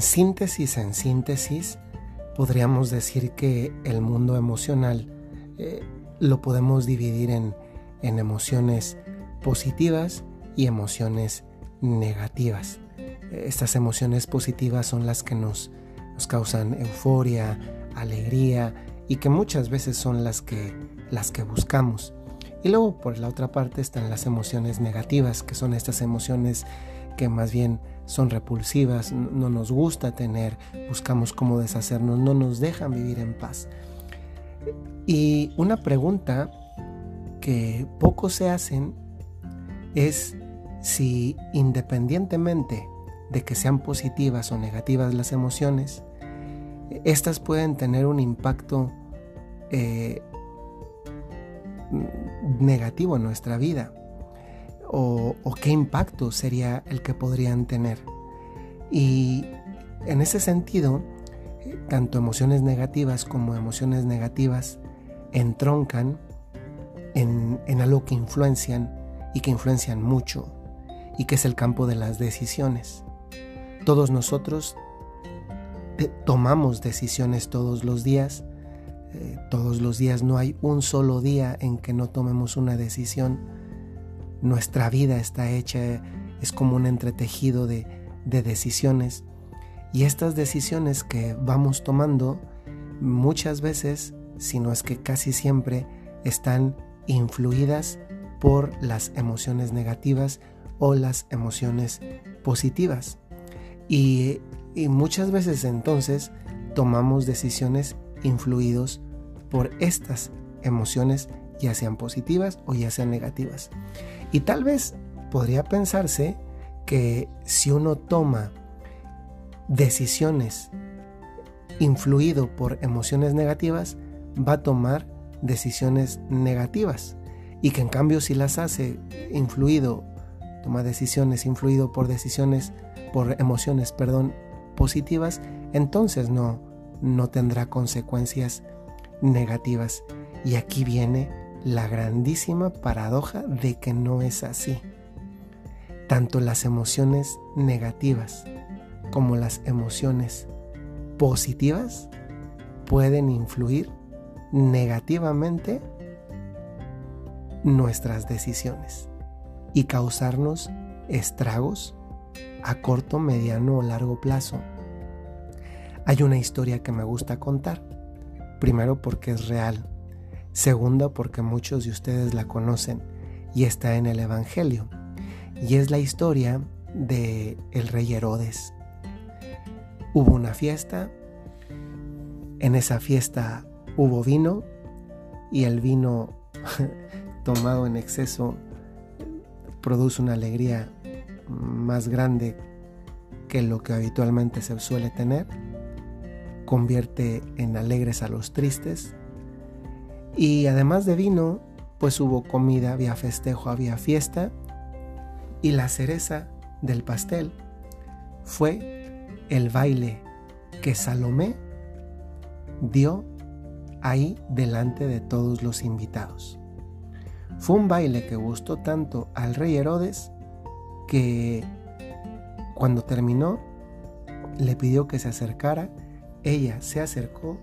En síntesis, en síntesis, podríamos decir que el mundo emocional eh, lo podemos dividir en, en emociones positivas y emociones negativas. Estas emociones positivas son las que nos, nos causan euforia, alegría y que muchas veces son las que, las que buscamos. Y luego por la otra parte están las emociones negativas, que son estas emociones que más bien son repulsivas, no nos gusta tener, buscamos cómo deshacernos, no nos dejan vivir en paz. Y una pregunta que pocos se hacen es si independientemente de que sean positivas o negativas las emociones, estas pueden tener un impacto eh, negativo en nuestra vida o, qué impacto sería el que podrían tener. Y en ese sentido, tanto emociones negativas como emociones negativas entroncan en, en algo que influencian y que influencian mucho y que es el campo de las decisiones. Todos nosotros tomamos decisiones todos los días. Eh, todos los días no hay un solo día en que no tomemos una decisión. Nuestra vida está hecha, es como un entretejido de, de decisiones. Y estas decisiones que vamos tomando muchas veces, si no es que casi siempre, están influidas por las emociones negativas o las emociones positivas. Y, muchas veces entonces tomamos decisiones influidos por estas emociones, ya sean positivas o ya sean negativas. Y tal vez podría pensarse que si uno toma decisiones influido por emociones negativas, va a tomar decisiones negativas. Y que en cambio si las hace influido toma decisiones influido por decisiones, por emociones, perdón, positivas, entonces no, no tendrá consecuencias negativas. Y aquí viene la grandísima paradoja de que no es así. Tanto las emociones negativas como las emociones positivas pueden influir negativamente nuestras decisiones y causarnos estragos a corto, mediano o largo plazo. Hay una historia que me gusta contar. Primero porque es real. Segundo porque muchos de ustedes la conocen y está en el Evangelio. Y es la historia de el rey Herodes. Hubo una fiesta. En esa fiesta hubo vino y el vino tomado en exceso produce una alegría más grande que lo que habitualmente se suele tener, convierte en alegres a los tristes y además de vino, pues hubo comida, había festejo, había fiesta y la cereza del pastel fue el baile que Salomé dio ahí delante de todos los invitados. Fue un baile que gustó tanto al rey Herodes que cuando terminó le pidió que se acercara, ella se acercó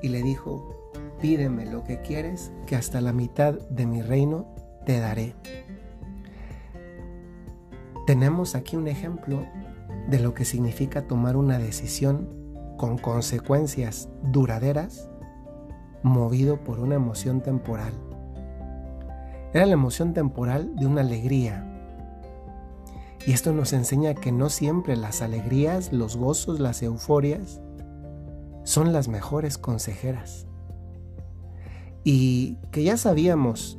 y le dijo, pídeme lo que quieres, que hasta la mitad de mi reino te daré. Tenemos aquí un ejemplo de lo que significa tomar una decisión con consecuencias duraderas, movido por una emoción temporal. Era la emoción temporal de una alegría. Y esto nos enseña que no siempre las alegrías, los gozos, las euforias son las mejores consejeras. Y que ya sabíamos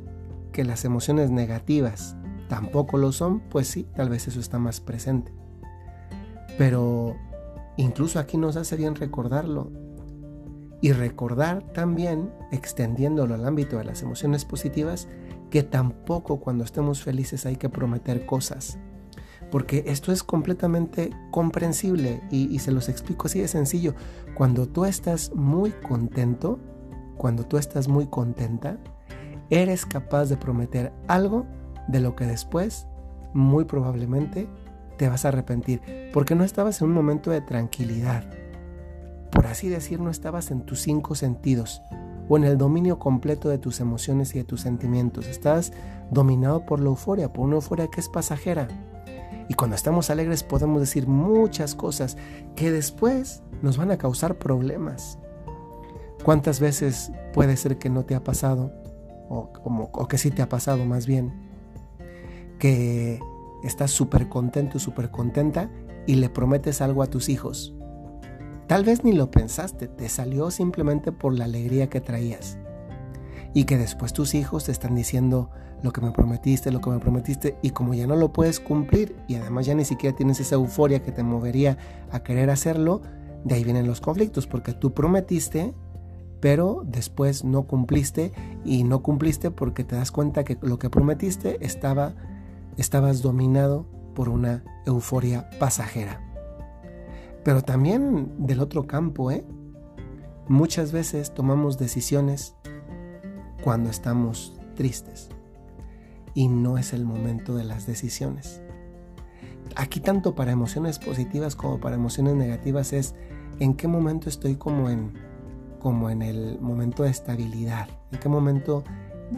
que las emociones negativas tampoco lo son, pues sí, tal vez eso está más presente. Pero incluso aquí nos hace bien recordarlo. Y recordar también, extendiéndolo al ámbito de las emociones positivas, que tampoco cuando estemos felices hay que prometer cosas. Porque esto es completamente comprensible y, se los explico así de sencillo. Cuando tú estás muy contento, cuando tú estás muy contenta, eres capaz de prometer algo de lo que después, muy probablemente, te vas a arrepentir, porque no estabas en un momento de tranquilidad. Por así decir, no estabas en tus cinco sentidos o en el dominio completo de tus emociones y de tus sentimientos. Estás dominado por la euforia, por una euforia que es pasajera. Y cuando estamos alegres podemos decir muchas cosas que después nos van a causar problemas. ¿Cuántas veces puede ser que no te ha pasado? O, o que sí te ha pasado más bien. Que estás súper contento, súper contenta y le prometes algo a tus hijos. Tal vez ni lo pensaste, te salió simplemente por la alegría que traías. Y que después tus hijos te están diciendo lo que me prometiste, lo que me prometiste, y como ya no lo puedes cumplir y además ya ni siquiera tienes esa euforia que te movería a querer hacerlo, de ahí vienen los conflictos, porque tú prometiste, pero después no cumpliste y no cumpliste porque te das cuenta que lo que prometiste estaba estabas dominado por una euforia pasajera. Pero también del otro campo, ¿eh? Muchas veces tomamos decisiones cuando estamos tristes y no es el momento de las decisiones. Aquí tanto para emociones positivas como para emociones negativas es en qué momento estoy como en como en el momento de estabilidad, en qué momento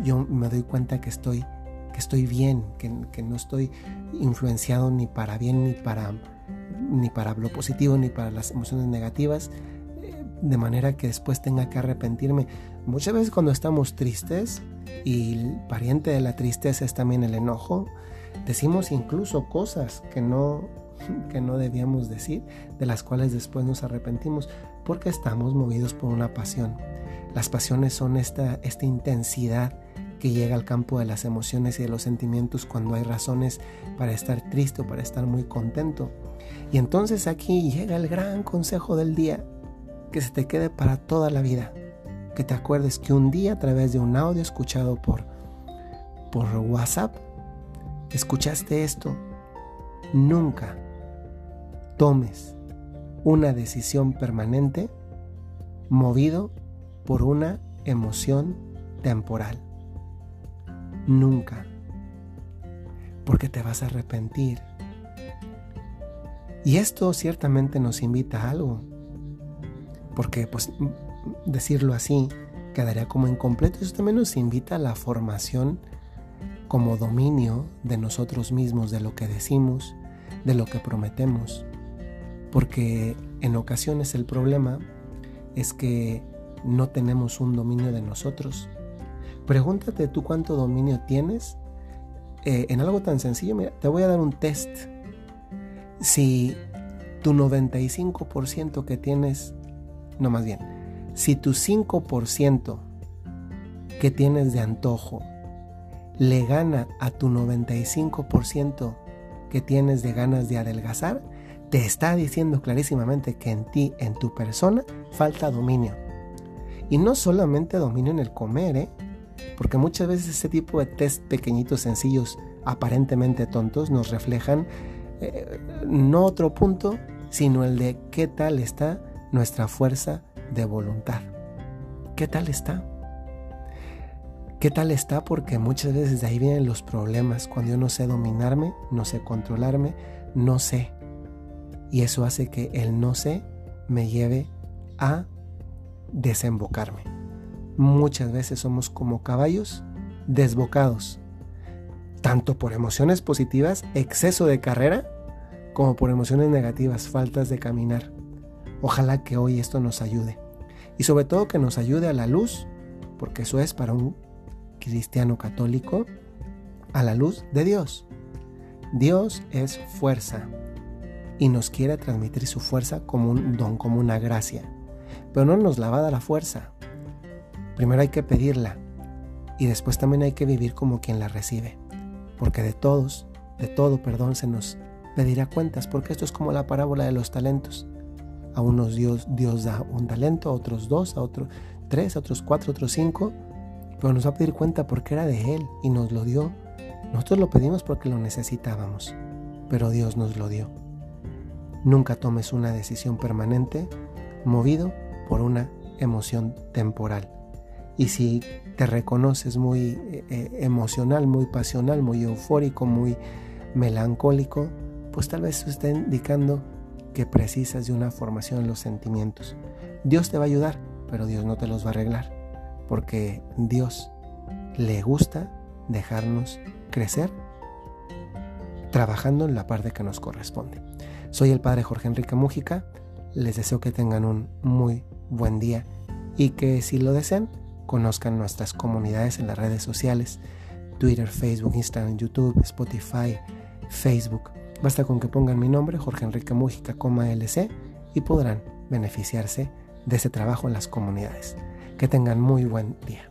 yo me doy cuenta que estoy que estoy bien, que, no estoy influenciado ni para bien ni para, ni para lo positivo ni para las emociones negativas, eh, de manera que después tenga que arrepentirme. Muchas veces cuando estamos tristes, y el pariente de la tristeza es también el enojo, decimos incluso cosas que no, que no debíamos decir, de las cuales después nos arrepentimos, porque estamos movidos por una pasión. Las pasiones son esta, esta intensidad que llega al campo de las emociones y de los sentimientos cuando hay razones para estar triste o para estar muy contento. Y entonces aquí llega el gran consejo del día, que se te quede para toda la vida. Que te acuerdes que un día a través de un audio escuchado por, por WhatsApp, escuchaste esto. Nunca tomes una decisión permanente movido por una emoción temporal nunca, porque te vas a arrepentir. Y esto ciertamente nos invita a algo, porque pues decirlo así quedaría como incompleto. Eso también nos invita a la formación como dominio de nosotros mismos, de lo que decimos, de lo que prometemos. Porque en ocasiones el problema es que no tenemos un dominio de nosotros. Pregúntate tú cuánto dominio tienes eh, en algo tan sencillo. Mira, te voy a dar un test. Si tu 95% que tienes, no más bien, si tu 5% que tienes de antojo le gana a tu 95% que tienes de ganas de adelgazar, te está diciendo clarísimamente que en ti, en tu persona, falta dominio. Y no solamente dominio en el comer, ¿eh? Porque muchas veces ese tipo de test pequeñitos, sencillos, aparentemente tontos, nos reflejan eh, no otro punto, sino el de qué tal está nuestra fuerza de voluntad. ¿Qué tal está? ¿Qué tal está? Porque muchas veces de ahí vienen los problemas. Cuando yo no sé dominarme, no sé controlarme, no sé. Y eso hace que el no sé me lleve a desembocarme muchas veces somos como caballos desbocados, tanto por emociones positivas, exceso de carrera, como por emociones negativas, faltas de caminar. Ojalá que hoy esto nos ayude. Y sobre todo que nos ayude a la luz, porque eso es para un cristiano católico, a la luz de Dios. Dios es fuerza y nos quiere transmitir su fuerza como un don, como una gracia. Pero no nos la va a dar la fuerza, Primero hay que pedirla y después también hay que vivir como quien la recibe. Porque de todos, de todo, perdón, se nos pedirá cuentas, porque esto es como la parábola de los talentos. A unos Dios, Dios da un talento, a otros dos, a otros tres, a otros cuatro, a otros cinco, pero nos va a pedir cuenta porque era de Él y nos lo dio. Nosotros lo pedimos porque lo necesitábamos, pero Dios nos lo dio. Nunca tomes una decisión permanente movido por una emoción temporal. Y si te reconoces muy eh, eh, emocional, muy pasional, muy eufórico, muy melancólico, pues tal vez esté indicando que precisas de una formación en los sentimientos. Dios te va a ayudar, pero Dios no te los va a arreglar, porque Dios le gusta dejarnos crecer trabajando en la parte que nos corresponde. Soy el padre Jorge Enrique Mújica, les deseo que tengan un muy buen día y que si lo desean, conozcan nuestras comunidades en las redes sociales, Twitter, Facebook, Instagram, YouTube, Spotify, Facebook. Basta con que pongan mi nombre, Jorge Enrique Mújica, LC, y podrán beneficiarse de ese trabajo en las comunidades. Que tengan muy buen día.